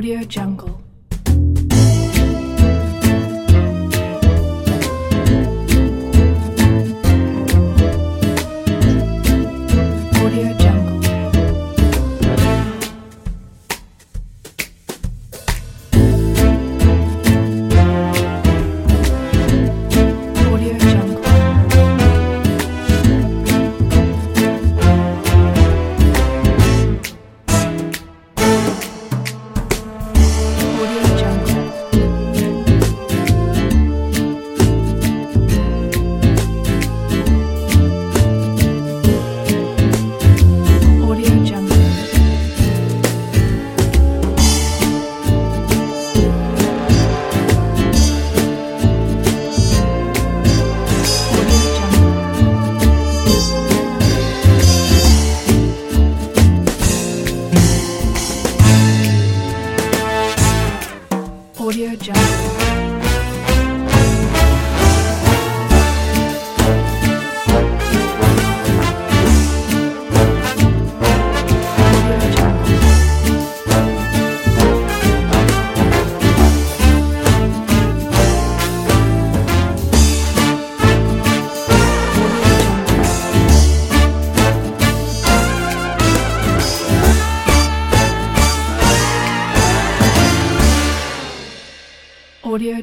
Audio Jungle.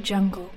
jungle.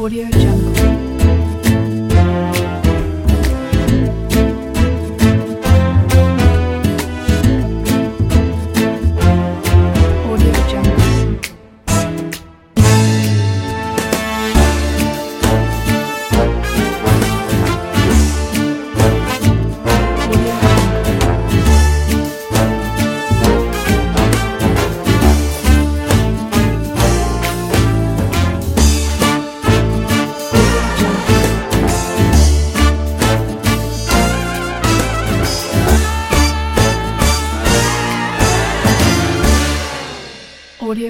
Audio Jungle.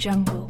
jungle.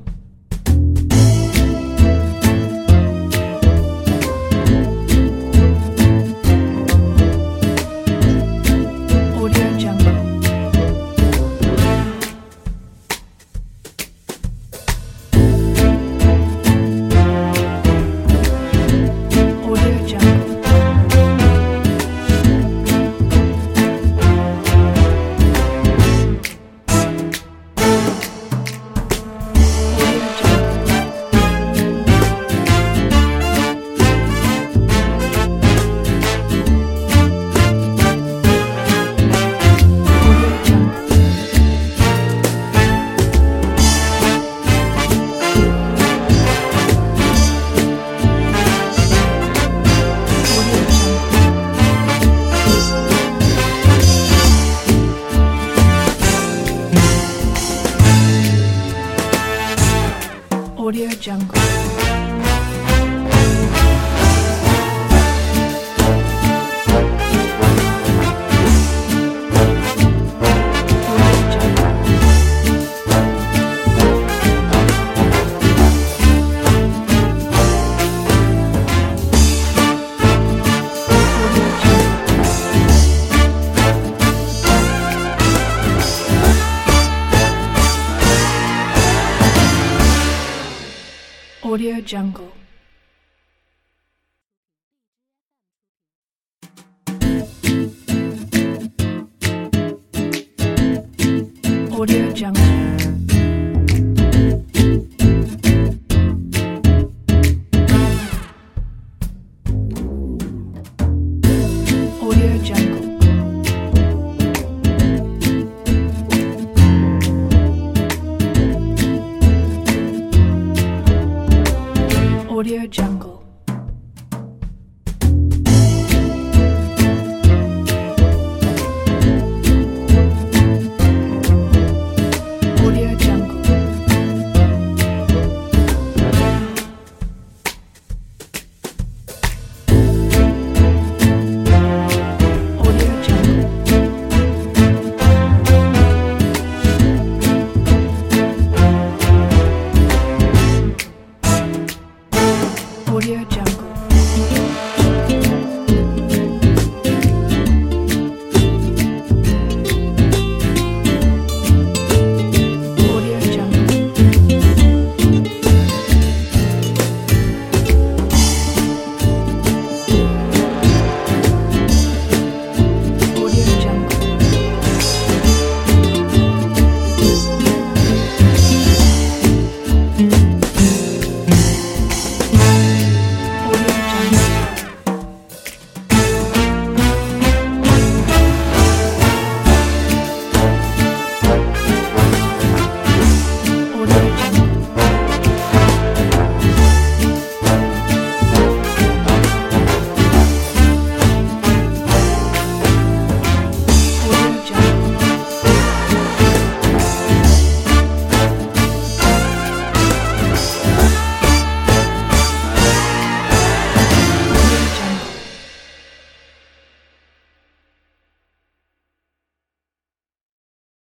Audio Jungle. Jungle.